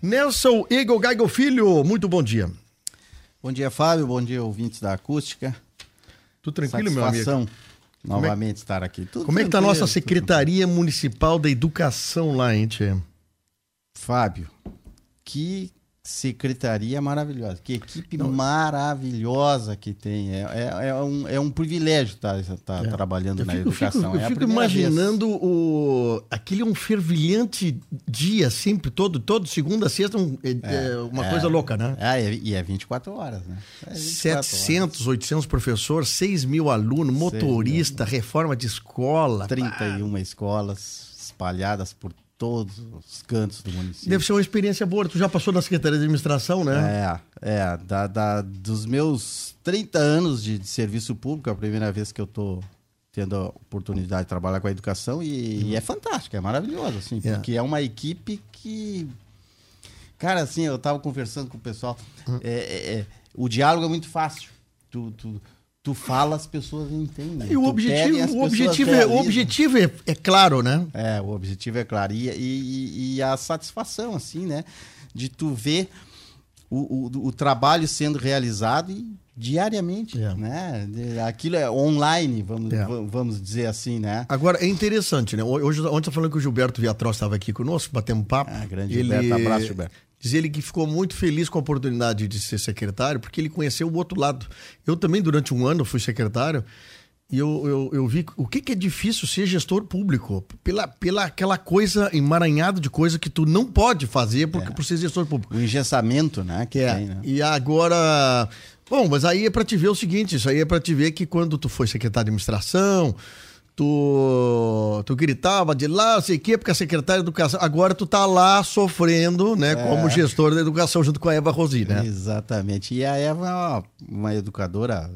Nelson Eagle Gaigo Filho, muito bom dia. Bom dia, Fábio. Bom dia, ouvintes da Acústica. Tudo tranquilo, meu amigo? Satisfação novamente é... estar aqui. Tudo Como é que tá a nossa Secretaria Municipal da Educação lá, hein, Tchê? Fábio, que secretaria maravilhosa, que equipe Não. maravilhosa que tem. É, é, é, um, é um privilégio estar, estar é. trabalhando fico, na educação. Eu fico, eu fico imaginando o, aquele um fervilhante dia, sempre, todo, todo segunda, sexta, um, é, é, é uma coisa louca, né? É, e é 24 horas, né? 24 700, horas. 800 professores, 6 mil alunos, motorista, reforma de escola. 31 ah. escolas espalhadas por todos os cantos do município. Deve ser uma experiência boa. Tu já passou na Secretaria de Administração, né? É, é. Da, da, dos meus 30 anos de, de serviço público, é a primeira vez que eu tô tendo a oportunidade de trabalhar com a educação e, uhum. e é fantástico, é maravilhoso, assim, é. porque é uma equipe que... Cara, assim, eu tava conversando com o pessoal, uhum. é, é, o diálogo é muito fácil. Tu, tu, tu fala, as pessoas entendem. E o objetivo, o objetivo, é, o objetivo é, é, claro, né? É, o objetivo é claro. E, e, e a satisfação, assim, né? De tu ver o, o, o trabalho sendo realizado e diariamente, é. né? Aquilo é online, vamos, é. vamos dizer assim, né? Agora, é interessante, né? Hoje, ontem eu falando que o Gilberto Viatroz estava aqui conosco, batendo um papo. Ah, grande ele... Gilberto, abraço, Gilberto. Diz ele que ficou muito feliz com a oportunidade de ser secretário, porque ele conheceu o outro lado. Eu também, durante um ano, fui secretário e eu, eu, eu vi o que, que, é difícil ser gestor público. Pela, pela aquela coisa emaranhada de coisa que tu não pode fazer porque, é. por ser gestor público. O engessamento, né? Que é. Tem, né? E agora. Bom, mas aí é para te ver o seguinte: isso aí é para te ver que quando tu foi secretário de administração tu, tu gritava de lá, sei o quê, porque a secretária de educação. Agora tu tá lá sofrendo, né, é. como gestor da educação, junto com a Eva Rosi, né? Exatamente. E a Eva é uma, uma educadora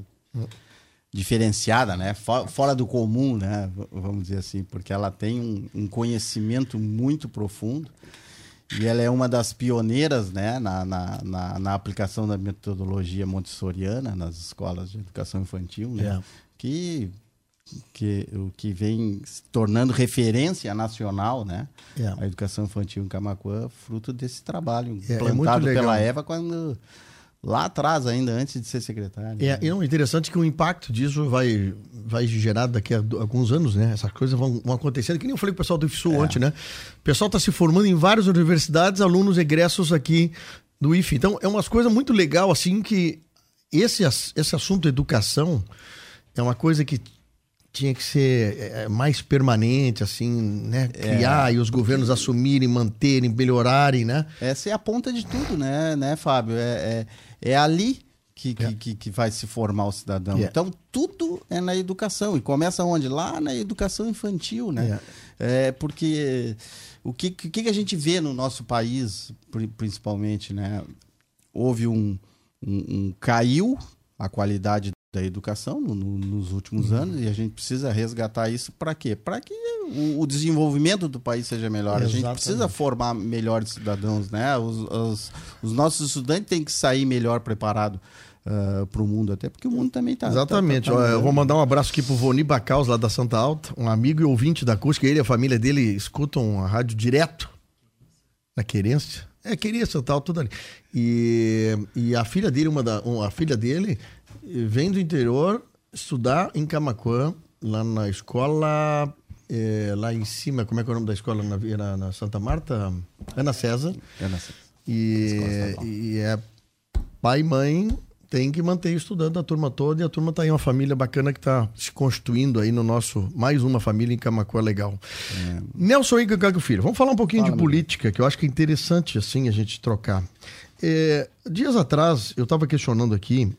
diferenciada, né? Fora do comum, né? Vamos dizer assim, porque ela tem um, um conhecimento muito profundo. E ela é uma das pioneiras né, na, na, na, na, aplicação da metodologia montessoriana nas escolas de educação infantil, né? É. Que que, o que vem se tornando referência nacional, né? É. A educação infantil em Camacuã, fruto desse trabalho é, é plantado é pela Eva quando lá atrás ainda, antes de ser secretário. É, né? é interessante que o impacto disso vai, vai gerar daqui a alguns anos, né? Essas coisas vão, vão acontecendo, que nem eu falei pro pessoal do IFSU é. ontem, né? O pessoal está se formando em várias universidades, alunos egressos aqui do IF. Então, é umas coisas muito legal, assim, que esse, esse assunto educação é uma coisa que tinha que ser é, é, mais permanente, assim, né? É. Criar é, e os governos assumirem, manterem, melhorarem, né? Essa é a ponta de tudo, né, né Fábio? É, é, é ali que, que, que, que, vai se formar o cidadão. Então, tudo é na educação. E começa onde? Lá na educação infantil, né? É porque o que, que, que a gente vê no nosso país, principalmente, né? Houve um, um, um caiu a qualidade da educação no, no, nos últimos uhum. anos e a gente precisa resgatar isso para quê? Para que o, o, desenvolvimento do país seja melhor. Exatamente. A gente precisa formar melhores cidadãos, né? Os, os, os nossos estudantes têm que sair melhor preparados uh, ah, para o mundo, até porque o mundo também está. Exatamente. Tá, tá, tá eu vou mandar um abraço aqui pro Voni Bacaus, lá da Santa Alta, um amigo e ouvinte da Cusca. Ele e a família dele escutam a rádio direto na Querência. É, Querência, tal, tudo ali. E, e a filha dele, uma da, uma, a filha dele vem do interior estudar em Camacuã, lá na escola, é, lá em cima, como é que é o nome da escola na, na, na Santa Marta? Ana César. Ana César. E, e é pai e mãe tem que manter estudando a turma toda e a turma está aí uma família bacana que está se constituindo aí no nosso mais uma família em Camacuã legal. É. Nelson Igor Gago Filho, vamos falar um pouquinho Fala, de política que eu acho que é interessante assim a gente trocar. É, dias atrás eu estava questionando aqui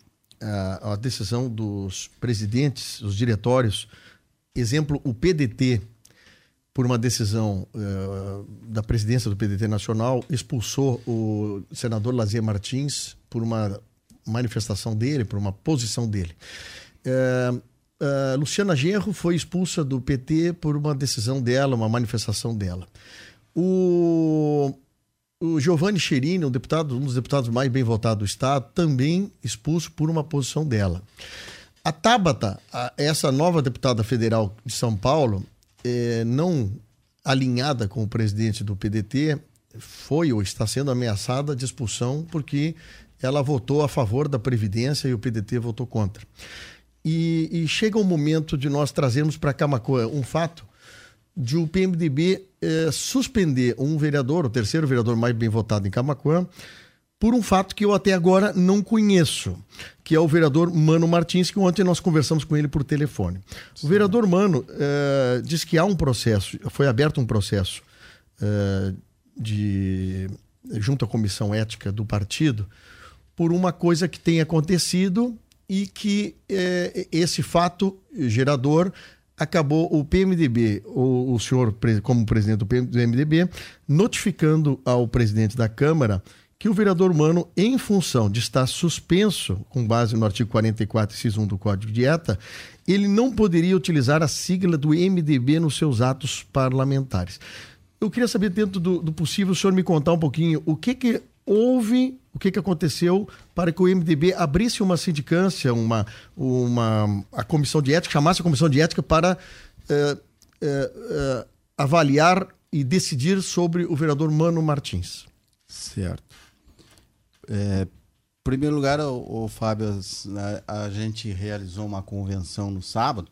a, a decisão dos presidentes, os diretórios, exemplo, o PDT, por uma decisão uh, da presidência do PDT Nacional, expulsou o senador Lazier Martins por uma manifestação dele, por uma posição dele. Uh, uh, Luciana Genro foi expulsa do PT por uma decisão dela, uma manifestação dela. O o Giovanni Cherini, um deputado, um dos deputados mais bem votados do estado, também expulso por uma posição dela. A Tabata, essa nova deputada federal de São Paulo, é, não alinhada com o presidente do PDT, foi ou está sendo ameaçada de expulsão porque ela votou a favor da Previdência e o PDT votou contra. E, e chega um momento de nós trazermos para Camacoa um fato de o PMDB eh, suspender um vereador, o terceiro vereador mais bem votado em Camacoan, por um fato que eu até agora não conheço, que é o vereador Mano Martins, que ontem nós conversamos com ele por telefone. Sim. O vereador Mano eh, diz que há um processo, foi aberto um processo eh, de junto à comissão ética do partido por uma coisa que tem acontecido e que é, esse fato gerador acabou o PMDB, o, o senhor como presidente do PMDB, notificando ao presidente da Câmara que o vereador Mano, em função de estar suspenso, com base no artigo 44, inciso 1 do Código de Ética, ele não poderia utilizar a sigla do MDB nos seus atos parlamentares. Eu queria saber, dentro do, do possível, o senhor me contar um pouquinho o que, que houve, o que, que aconteceu para que o MDB abrisse uma sindicância, uma, uma, a comissão de ética, chamasse a comissão de ética para uh, uh, uh, avaliar e decidir sobre o vereador Mano Martins. Certo. É, em primeiro lugar, o, o Fábio, a, a, gente realizou uma convenção no sábado.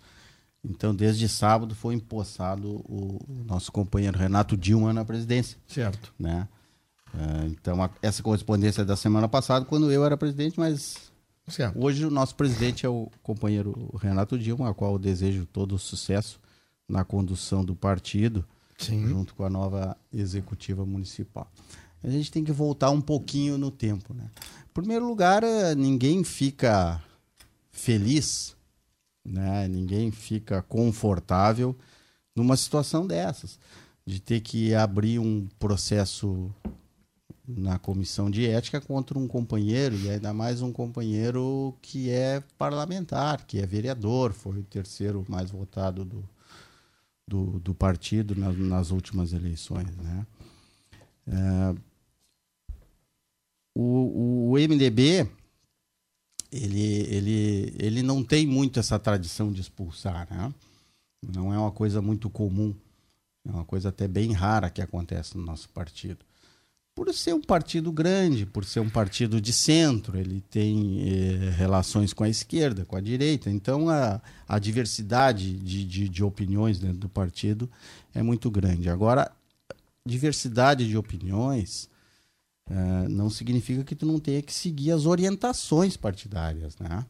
Então, desde sábado foi empossado o, o nosso companheiro Renato Dilma na presidência. Certo. Né? É, então, a, essa correspondência é da semana passada, quando eu era presidente, mas certo. hoje o nosso presidente é o companheiro Renato Dilma, a qual eu desejo todo o sucesso na condução do partido, Sim. junto com a nova executiva municipal. A gente tem que voltar um pouquinho no tempo. Né? Em primeiro lugar, é, ninguém fica feliz, né? ninguém fica confortável numa situação dessas, de ter que abrir um processo na comissão de ética contra um companheiro, e ainda mais um companheiro que é parlamentar, que é vereador, foi o terceiro mais votado do, do, do partido nas, nas, últimas eleições. Né? É, o, o MDB ele, ele, ele não tem muito essa tradição de expulsar, né? não é uma coisa muito comum, é uma coisa até bem rara que acontece no nosso partido por ser um partido grande, por ser um partido de centro, ele tem eh, relações com a esquerda, com a direita. Então, a, a diversidade de, de, de, opiniões dentro do partido é muito grande. Agora, diversidade de opiniões eh, não significa que tu não tenha que seguir as orientações partidárias, né?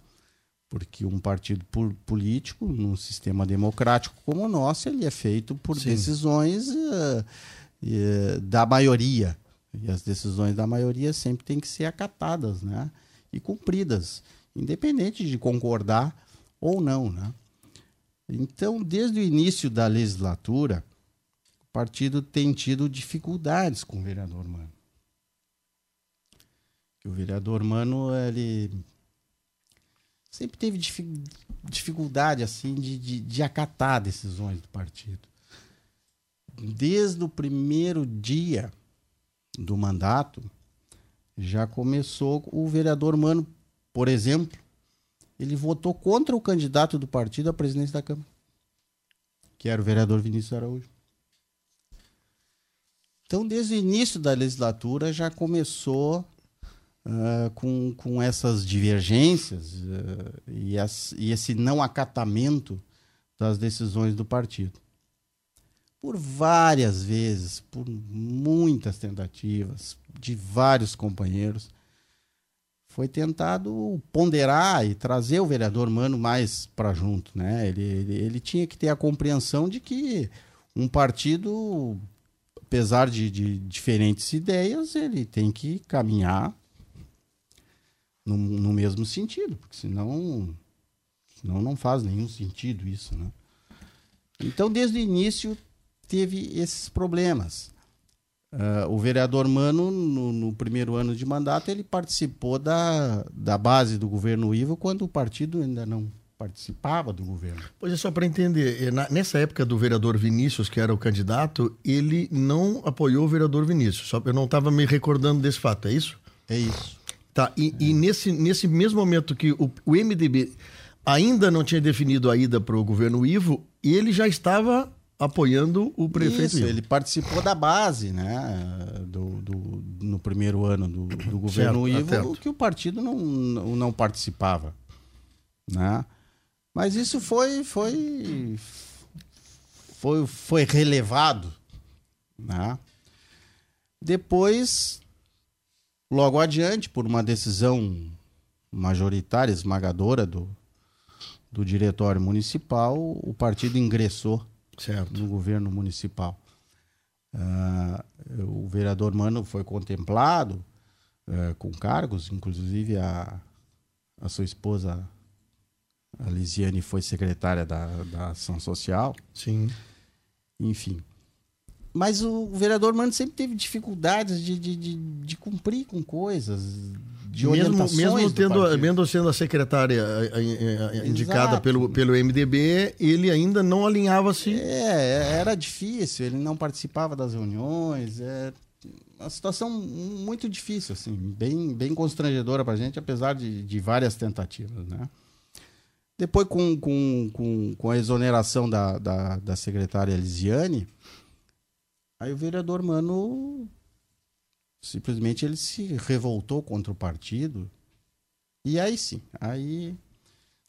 Porque um partido político, num sistema democrático como o nosso, ele é feito por Sim. decisões eh, da maioria e as decisões da maioria sempre têm que ser acatadas né? e cumpridas, independente de concordar ou não. Né? Então, desde o início da legislatura, o partido tem tido dificuldades com o vereador Mano. O vereador Mano, ele sempre teve dificuldade assim de, de, de acatar decisões do partido. Desde o primeiro dia do mandato, já começou o vereador Mano, por exemplo, ele votou contra o candidato do partido à presidência da Câmara, que era o vereador Vinícius Araújo. Então, desde o início da legislatura, já começou uh, com, com essas divergências uh, e, as, e esse não acatamento das decisões do partido por várias vezes, por muitas tentativas de vários companheiros, foi tentado ponderar e trazer o vereador Mano mais para junto. Né? Ele, ele, ele, tinha que ter a compreensão de que um partido, apesar de, de diferentes ideias, ele tem que caminhar no, no mesmo sentido, porque senão, senão não faz nenhum sentido isso. Né? Então, desde o início, teve esses problemas. Uh, o vereador Mano, no, no, primeiro ano de mandato, ele participou da, da base do governo Ivo quando o partido ainda não participava do governo. Pois é, só para entender, eh, na, nessa época do vereador Vinícius, que era o candidato, ele não apoiou o vereador Vinícius. Só, eu não estava me recordando desse fato, é isso? É isso. Tá, e, é. e nesse, nesse mesmo momento que o, o MDB ainda não tinha definido a ida para o governo Ivo, ele já estava apoiando o prefeito. Isso, ele participou da base, né? Do, do no primeiro ano do, do governo certo, Ivo, que o partido não, não participava. Né? Mas isso foi, foi, foi, foi relevado. Né? Depois, logo adiante, por uma decisão majoritária, esmagadora do, do diretório municipal, o partido ingressou certo. no governo municipal. Uh, o vereador Mano foi contemplado uh, com cargos, inclusive a, a sua esposa, a Lisiane, foi secretária da, da Ação Social. Sim. Enfim. Mas o vereador Mano sempre teve dificuldades de, de, de, de cumprir com coisas, de mesmo, mesmo tendo mesmo sendo a secretária a, a, a, indicada pelo, pelo MDB, ele ainda não alinhava-se. É, era difícil, ele não participava das reuniões, é uma situação muito difícil, assim, bem, bem constrangedora para a gente, apesar de, de várias tentativas, né? Depois, com, com, com, com a exoneração da, da, da secretária Elisiane, Aí o vereador Mano simplesmente ele se revoltou contra o partido. E aí sim, aí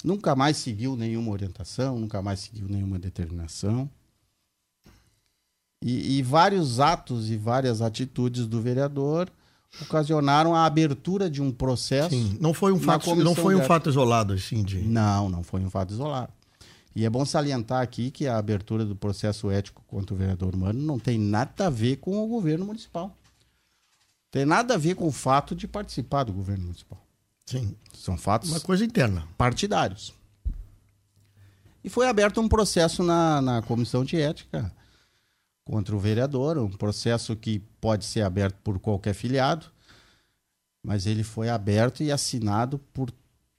nunca mais seguiu nenhuma orientação, nunca mais seguiu nenhuma determinação. E, e vários atos e várias atitudes do vereador ocasionaram a abertura de um processo. Sim, não foi um fato, não foi um fato isolado assim de. Não, não foi um fato isolado. E é bom salientar aqui que a abertura do processo ético contra o vereador Mano não tem nada a ver com o governo municipal. Tem nada a ver com o fato de participar do governo municipal. Sim. São fatos. Uma coisa interna. Partidários. E foi aberto um processo na, na comissão de ética contra o vereador, um processo que pode ser aberto por qualquer filiado, mas ele foi aberto e assinado por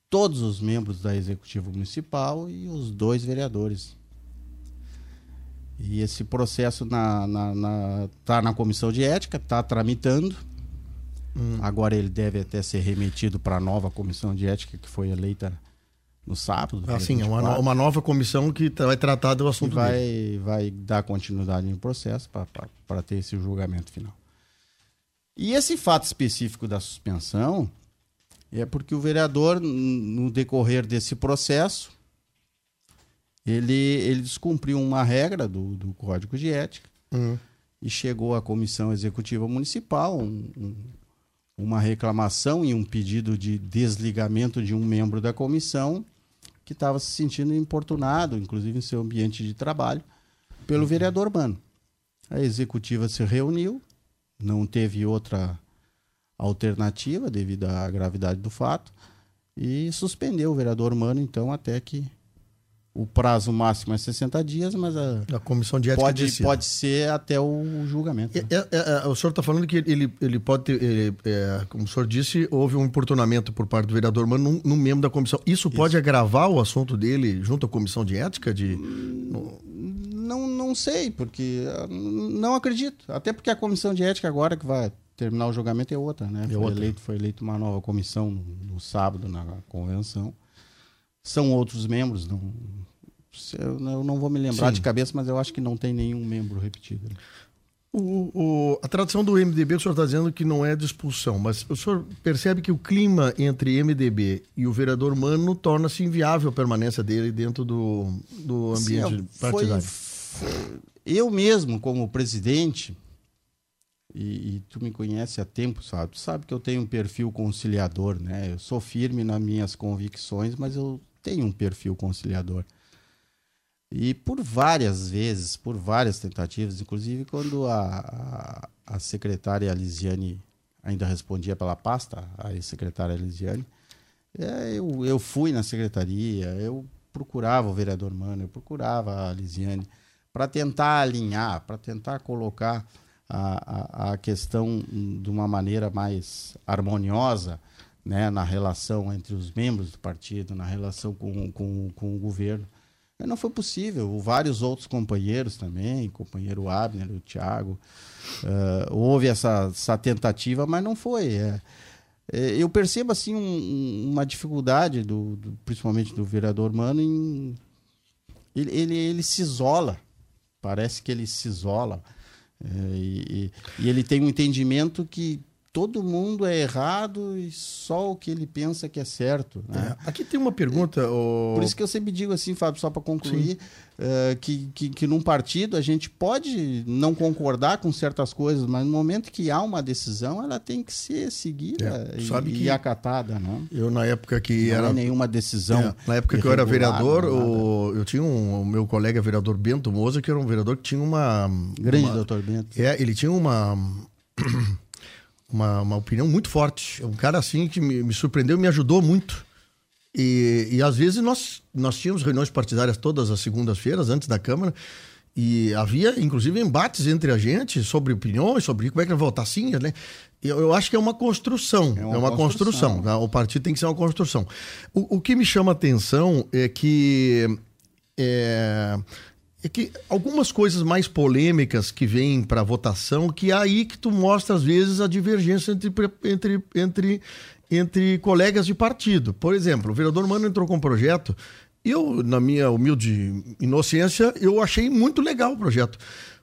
todos os membros da executiva municipal e os dois vereadores. E esse processo na, na, na, tá na comissão de ética, está tramitando. Hum. Agora ele deve até ser remetido para a nova comissão de ética que foi eleita no sábado. Assim, é uma, uma nova comissão que vai tratar do assunto vai, dele. Vai dar continuidade no processo para ter esse julgamento final. E esse fato específico da suspensão é porque o vereador, no decorrer desse processo, ele, ele descumpriu uma regra do, do Código de Ética uhum. e chegou à Comissão Executiva Municipal um, um, uma reclamação e um pedido de desligamento de um membro da comissão que estava se sentindo importunado, inclusive em seu ambiente de trabalho, pelo vereador Mano. A executiva se reuniu, não teve outra alternativa devido à gravidade do fato e suspendeu o vereador Mano, então, até que o prazo máximo é 60 dias, mas a, a comissão de ética pode, pode ser até o julgamento. Né? É, é, é, o senhor está falando que ele, ele pode ter, ele, é, como o senhor disse, houve um importunamento por parte do vereador Mano no, membro da comissão. Isso, Isso, pode agravar o assunto dele junto à comissão de ética? De... Não, não sei, porque não acredito. Até porque a comissão de ética agora que vai terminar o julgamento é outra, né? É foi, outra. Eleito, foi eleito uma nova comissão no, no, sábado na convenção. São outros membros, não, eu, não vou me lembrar Sim. de cabeça, mas eu acho que não tem nenhum membro repetido. O, o, a tradição do MDB, o senhor está dizendo que não é de expulsão, mas o senhor percebe que o clima entre MDB e o vereador Mano torna-se inviável a permanência dele dentro do, do ambiente Sim, partidário? Foi, eu mesmo, como presidente, e, e, tu me conhece há tempo, sabe? Tu sabe que eu tenho um perfil conciliador, né? Eu sou firme nas minhas convicções, mas eu tenho um perfil conciliador. E por várias vezes, por várias tentativas, inclusive quando a, a, a secretária Lisiane ainda respondia pela pasta, a secretária Lisiane, é, eu, eu fui na secretaria, eu procurava o vereador Mano, eu procurava a Lisiane para tentar alinhar, para tentar colocar a, a, a questão de uma maneira mais harmoniosa né, na relação entre os membros do partido, na relação com, com, com o governo. Não foi possível. Vários outros companheiros também, companheiro Abner, o Thiago, uh, houve essa, essa tentativa, mas não foi. É, é, eu percebo assim um, uma dificuldade, do, do, principalmente do vereador Mano, em ele, ele, ele se isola parece que ele se isola. É, e, e, ele tem um entendimento que todo mundo é errado e só o que ele pensa que é certo. Né? É. Aqui tem uma pergunta. O... Por isso que eu sempre digo assim, Fábio, só para concluir, uh, que, que, que num partido a gente pode não concordar com certas coisas, mas no momento que há uma decisão, ela tem que ser seguida é. e, que e, acatada. Né? Eu, na época que não era. É nenhuma decisão. É. Na época que eu era vereador, o... eu tinha um, o meu colega vereador Bento Moza, que era um vereador que tinha uma. Grande uma... doutor Bento. É, ele tinha uma uma, uma opinião muito forte. É um cara assim que me, me surpreendeu e me ajudou muito. E, e às vezes nós, nós tínhamos reuniões partidárias todas as segundas-feiras, antes da Câmara, e havia, inclusive, embates entre a gente sobre opiniões, sobre como é que vai votar sim, né? Eu, eu acho que é uma construção. É uma, é uma construção. construção tá? O partido tem que ser uma construção. O, o que me chama a atenção é que é, é que algumas coisas mais polêmicas que vêm para votação, que é aí que tu mostra, às vezes, a divergência entre, entre, entre, entre colegas de partido. Por exemplo, o vereador Mano entrou com um projeto, eu, na minha humilde inocência, eu achei muito legal o projeto.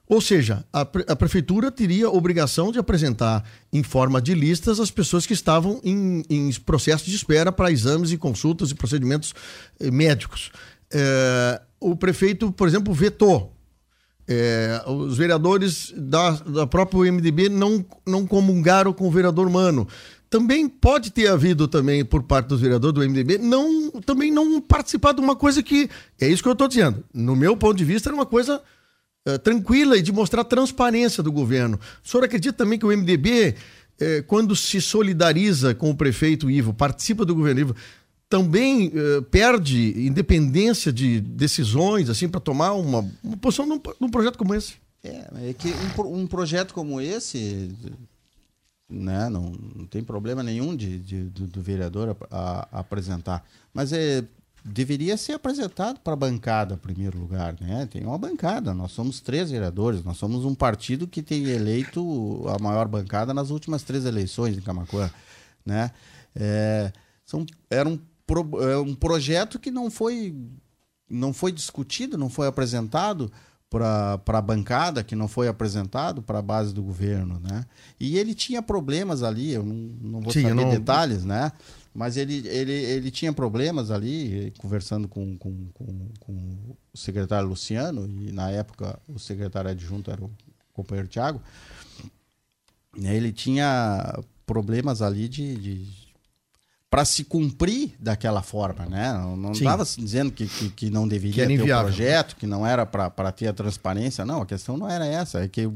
Ou seja, a, pre a prefeitura teria obrigação de apresentar em forma de listas as pessoas que estavam em, em processo de espera para exames e consultas e procedimentos eh, médicos. É, o prefeito, por exemplo, vetou. É, os vereadores da, da própria MDB não, não comungaram com o vereador Mano. Também pode ter havido também por parte dos vereadores do MDB não também não participar de uma coisa que é isso que eu estou dizendo. No meu ponto de vista era uma coisa é, tranquila e de mostrar transparência do governo. O senhor acredita também que o MDB é, quando se solidariza com o prefeito Ivo, participa do governo Ivo, também uh, perde independência de decisões assim para tomar uma, uma posição num, num, projeto como esse. É, é que um, um projeto como esse, né, não, não tem problema nenhum de, de do, do, vereador a, a, apresentar, mas é deveria ser apresentado para a bancada, em primeiro lugar. Né? Tem uma bancada, nós somos três vereadores, nós somos um partido que tem eleito a maior bancada nas últimas três eleições em Camacuã. Né? É, são, era um pro, é um projeto que não foi, não foi discutido, não foi apresentado para a bancada, que não foi apresentado para a base do governo. Né? E ele tinha problemas ali, eu não, não vou Sim, saber não... detalhes, né? mas ele, ele, ele tinha problemas ali, conversando com, com, com, com, o secretário Luciano, e na época o secretário adjunto era o companheiro Tiago, ele tinha problemas ali de, de para se cumprir daquela forma, né? Não estava dizendo que, que, que, não deveria que ter o projeto, que não era para ter a transparência. Não, a questão não era essa. É que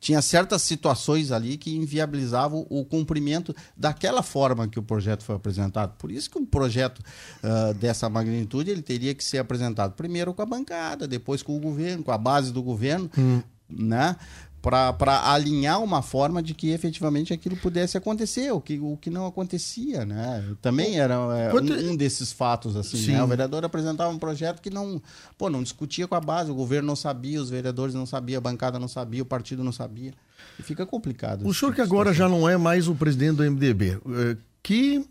tinha certas situações ali que inviabilizavam o cumprimento daquela forma que o projeto foi apresentado. Por isso que um projeto uh, dessa magnitude ele teria que ser apresentado primeiro com a bancada, depois com o governo, com a base do governo, hum. né? Para alinhar uma forma de que efetivamente aquilo pudesse acontecer, o que, o que não acontecia, né? Também era é, um, um, desses fatos, assim, né? O vereador apresentava um projeto que não, pô, não discutia com a base, o governo não sabia, os vereadores não sabiam, a bancada não sabia, o partido não sabia. E fica complicado. O senhor que agora já não é mais o presidente do MDB, é, que,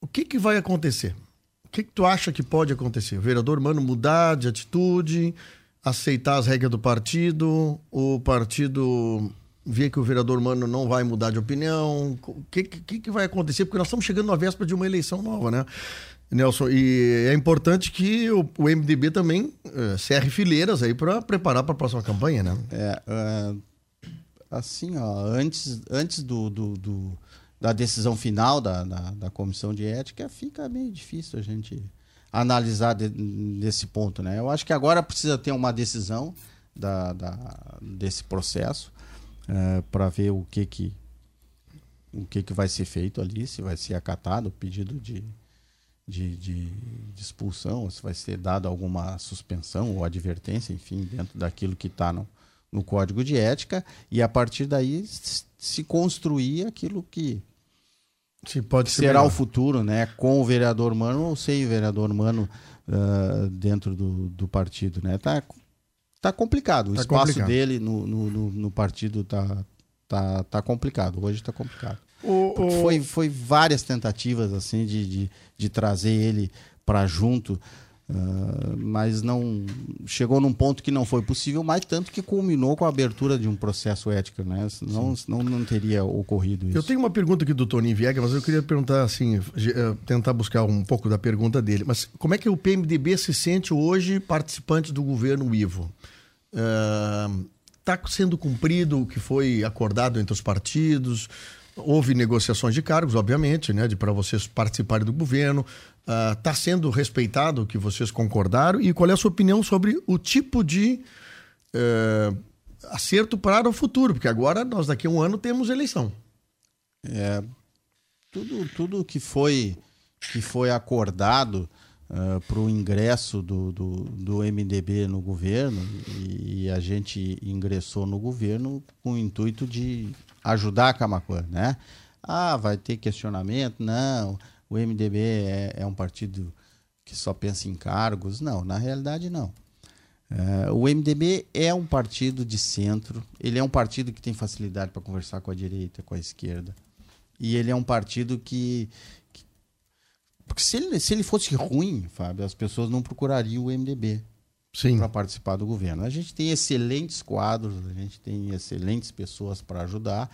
o que, que vai acontecer? O que, que tu acha que pode acontecer? O vereador Mano mudar de atitude aceitar as regras do partido, o partido vê que o vereador Mano não vai mudar de opinião. O que, que, que vai acontecer? Porque nós estamos chegando na véspera de uma eleição nova, né? Nelson, e é importante que o, o MDB também uh, cerre fileiras aí para preparar para a próxima campanha, né? É, uh, assim, ó, antes, antes do, do, do da decisão final da, da, da, comissão de ética, fica meio difícil a gente analisar de, nesse ponto, né? Eu acho que agora precisa ter uma decisão da, da desse processo é, para ver o que que o que que vai ser feito ali, se vai ser acatado o pedido de, de, de, de expulsão, se vai ser dado alguma suspensão ou advertência, enfim, dentro daquilo que está no, no código de ética e a partir daí se construir aquilo que se pode será melhor. o futuro, né? Com o vereador Mano ou sem o vereador Mano uh, dentro do, do partido, né? Tá, tá complicado. O tá espaço complicado. dele no, no, no, partido tá, tá, tá complicado. Hoje tá complicado. O, o... Foi, foi várias tentativas assim de, de, de trazer ele para junto Uh, mas não chegou num ponto que não foi possível, mas tanto que culminou com a abertura de um processo ético, né? Senão, senão não teria ocorrido isso. Eu tenho uma pergunta aqui do Tony Viega, mas eu queria perguntar assim, eh, tentar buscar um pouco da pergunta dele. Mas como é que o PMDB se sente hoje participante do governo Ivo? Está uh, sendo cumprido o que foi acordado entre os partidos? Houve negociações de cargos, obviamente, né, de para vocês participarem do governo. Está uh, sendo respeitado o que vocês concordaram? E qual é a sua opinião sobre o tipo de uh, acerto para o futuro? Porque agora, nós daqui a um ano temos eleição. É, tudo, tudo que foi que foi acordado uh, para o ingresso do, do, do, MDB no governo e, e, a gente ingressou no governo com o intuito de ajudar a Camacuã, né? Ah, vai ter questionamento? Não, o MDB é, é um partido que só pensa em cargos. Não, na realidade não. É, o MDB é um partido de centro, ele é um partido que tem facilidade para conversar com a direita, com a esquerda. E ele é um partido que. que porque se ele, se ele fosse ruim, Fábio, as pessoas não procurariam o MDB para participar do governo. A gente tem excelentes quadros, a gente tem excelentes pessoas para ajudar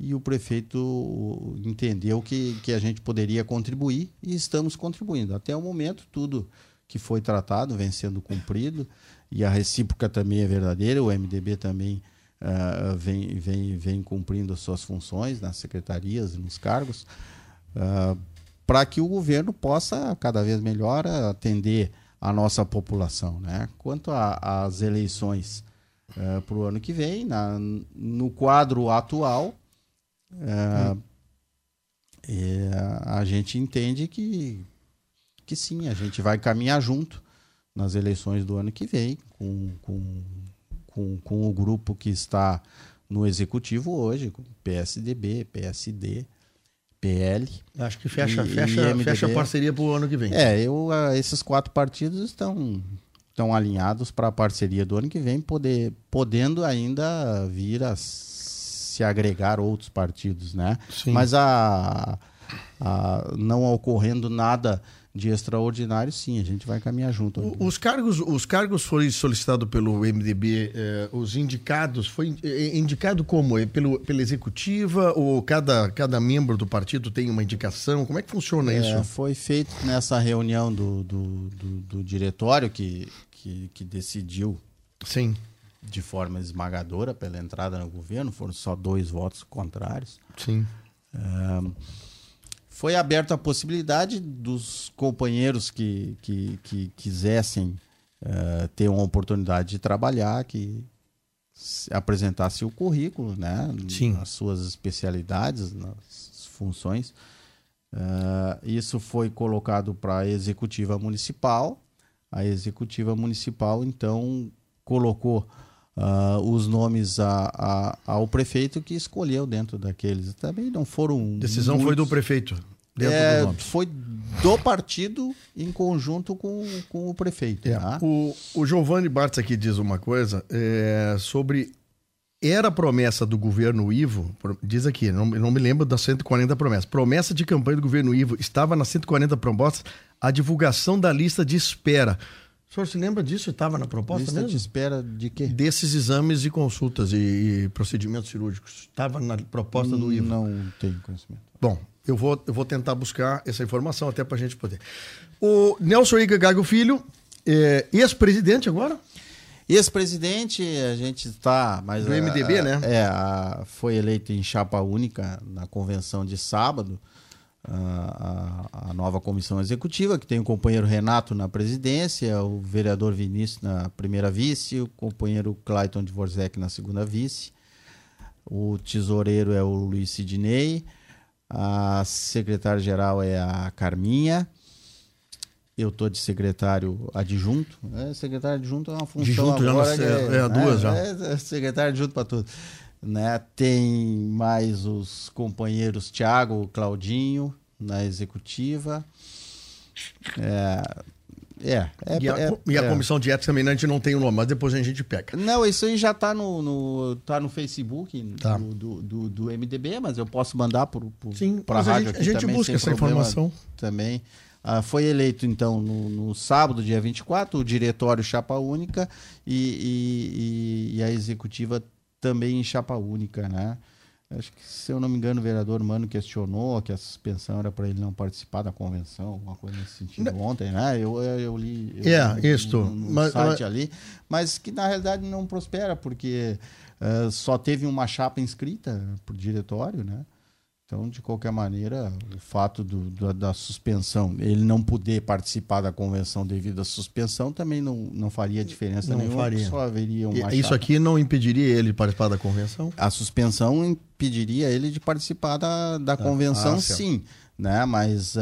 e o prefeito entendeu que, que a gente poderia contribuir e estamos contribuindo. Até o momento, tudo que foi tratado vem sendo cumprido e a recíproca também é verdadeira, o MDB também uh, vem, vem, vem cumprindo as suas funções nas secretarias, nos cargos, uh, para que o governo possa cada vez melhor atender a nossa população. Né? Quanto às eleições uh, para o ano que vem, na, no quadro atual, é, a gente entende que, que sim, a gente vai caminhar junto nas eleições do ano que vem, com, com, com, com o grupo que está no executivo hoje, com PSDB, PSD, PL. Acho que fecha, e, fecha, e fecha a parceria para o ano que vem. É, eu, esses quatro partidos estão, estão alinhados para a parceria do ano que vem, poder, podendo ainda vir a se agregar outros partidos, né? Sim. Mas a, a, não ocorrendo nada de extraordinário, sim, a gente vai caminhar junto. Os cargos, os cargos foram solicitados pelo MDB, eh, os indicados, foi eh, indicado como? É pelo, pela executiva ou cada, cada membro do partido tem uma indicação? Como é que funciona é, isso? Foi feito nessa reunião do, do, do, do diretório que, que, que decidiu. Sim de forma esmagadora pela entrada no governo, foram só dois votos contrários. Sim. Um, foi aberta a possibilidade dos companheiros que, que, que quisessem uh, ter uma oportunidade de trabalhar, que apresentasse o currículo, né? Sim. As suas especialidades, nas funções. Uh, isso foi colocado para a executiva municipal. A executiva municipal, então, colocou uh, os nomes a, a, ao prefeito que escolheu dentro daqueles. Também não foram. Decisão muitos... foi do prefeito. Dentro é, do foi do partido em conjunto com, com o prefeito. É. Tá? O, o Giovanni Bartz aqui diz uma coisa é, sobre. Era promessa do governo Ivo, diz aqui, não, não me lembro das 140 promessas. Promessa de campanha do governo Ivo estava nas 140 propostas a divulgação da lista de espera. O senhor se lembra disso? Estava na proposta Lista mesmo? de espera de quê? Desses exames e consultas e, e procedimentos cirúrgicos. Estava na proposta do IVA. Não tenho conhecimento. Bom, eu vou, eu vou tentar buscar essa informação até para a gente poder. O Nelson Iga Gago Filho, é, ex-presidente agora? Ex-presidente, a gente está. Do MDB, a, né? É, a, foi eleito em chapa única na convenção de sábado a, a, nova comissão executiva, que tem o companheiro Renato na presidência, o vereador Vinícius na primeira vice, o companheiro Clayton de Vorzec na segunda vice, o tesoureiro é o Luiz Sidney, a secretária-geral é a Carminha, eu estou de secretário adjunto. É, secretário adjunto é uma função Adjunto agora já é, é, é duas já. É, é secretário adjunto para tudo né? Tem mais os companheiros Tiago, Claudinho na executiva. É, é, é, e, a, é, e a é. comissão de ética também né, a gente não tem o nome, mas depois a gente pega. Não, isso aí já está no, no, tá no Facebook tá. do, do, do, MDB, mas eu posso mandar para a rádio a gente, a gente busca essa informação. Também Ah, foi eleito, então, no, no, sábado, dia 24, o diretório chapa única e, e, e, a executiva também em chapa única, né? Acho que, se eu não me engano, o vereador Mano questionou que a suspensão era para ele não participar da convenção, alguma coisa nesse sentido não. ontem, né? Eu, eu, eu li eu, é, no, isto. no, no mas, site mas... ali, mas que na realidade não prospera, porque uh, só teve uma chapa inscrita por diretório, né? Então, de qualquer maneira, o fato do, do, da suspensão, ele não poder participar da convenção devido à suspensão, também não, não faria diferença não nenhuma. Faria. Só haveria uma Isso aqui não impediria ele de participar da convenção? A suspensão impediria ele de participar da, da ah, convenção, ah, sim. Né? Mas uh,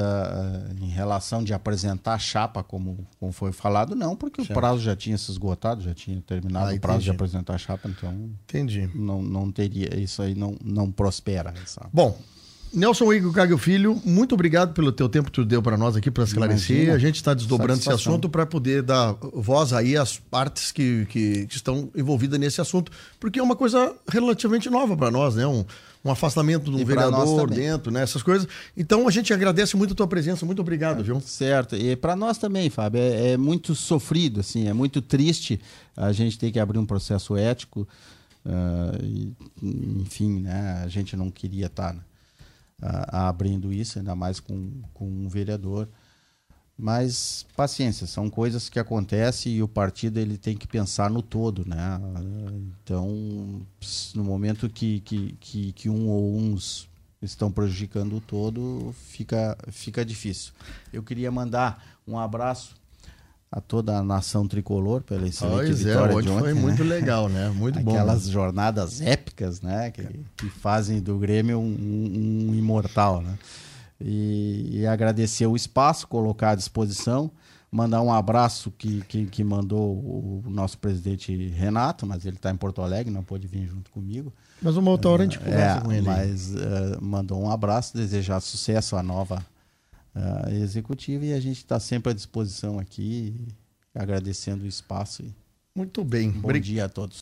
em relação de apresentar a chapa, como, como foi falado, não, porque certo. o prazo já tinha se esgotado, já tinha terminado ah, o prazo de apresentar a chapa, então. Entendi. Não, não teria, isso aí não, não prospera. Essa... Bom, Nelson Igor Cago Filho, muito obrigado pelo teu tempo que tu deu para nós aqui para esclarecer. Imagina. A gente está desdobrando esse assunto para poder dar voz aí às partes que, que, que, estão envolvidas nesse assunto, porque é uma coisa relativamente nova para nós, né? Um, um afastamento de um vereador dentro, né? Essas coisas. Então a gente agradece muito a tua presença, muito obrigado, é, viu? Certo. E para nós também, Fábio, é, é, muito sofrido, assim, é muito triste a gente ter que abrir um processo ético. Uh, e, enfim, né? A gente não queria estar. Tá, abrindo isso, ainda mais com, com um vereador. Mas paciência, são coisas que acontecem e o partido ele tem que pensar no todo, né? Então, no momento que, que, que, que um ou uns estão prejudicando o todo, fica, fica difícil. Eu queria mandar um abraço a toda a nação tricolor pela excelente pois é, vitória é, de ontem. Foi né? muito legal, né? Muito Aquelas bom. Aquelas jornadas épicas, né? Que, que fazem do Grêmio um, um, um imortal, né? E, e, agradecer o espaço, colocar à disposição, mandar um abraço que, que, que mandou o nosso presidente Renato, mas ele está em Porto Alegre, não pôde vir junto comigo. Mas uma outra hora a gente conversa é, com ele. Mas uh, mandou um abraço, desejar sucesso à nova uh, executiva e a gente está sempre à disposição aqui, agradecendo o espaço. Muito bem. Bom dia a todos.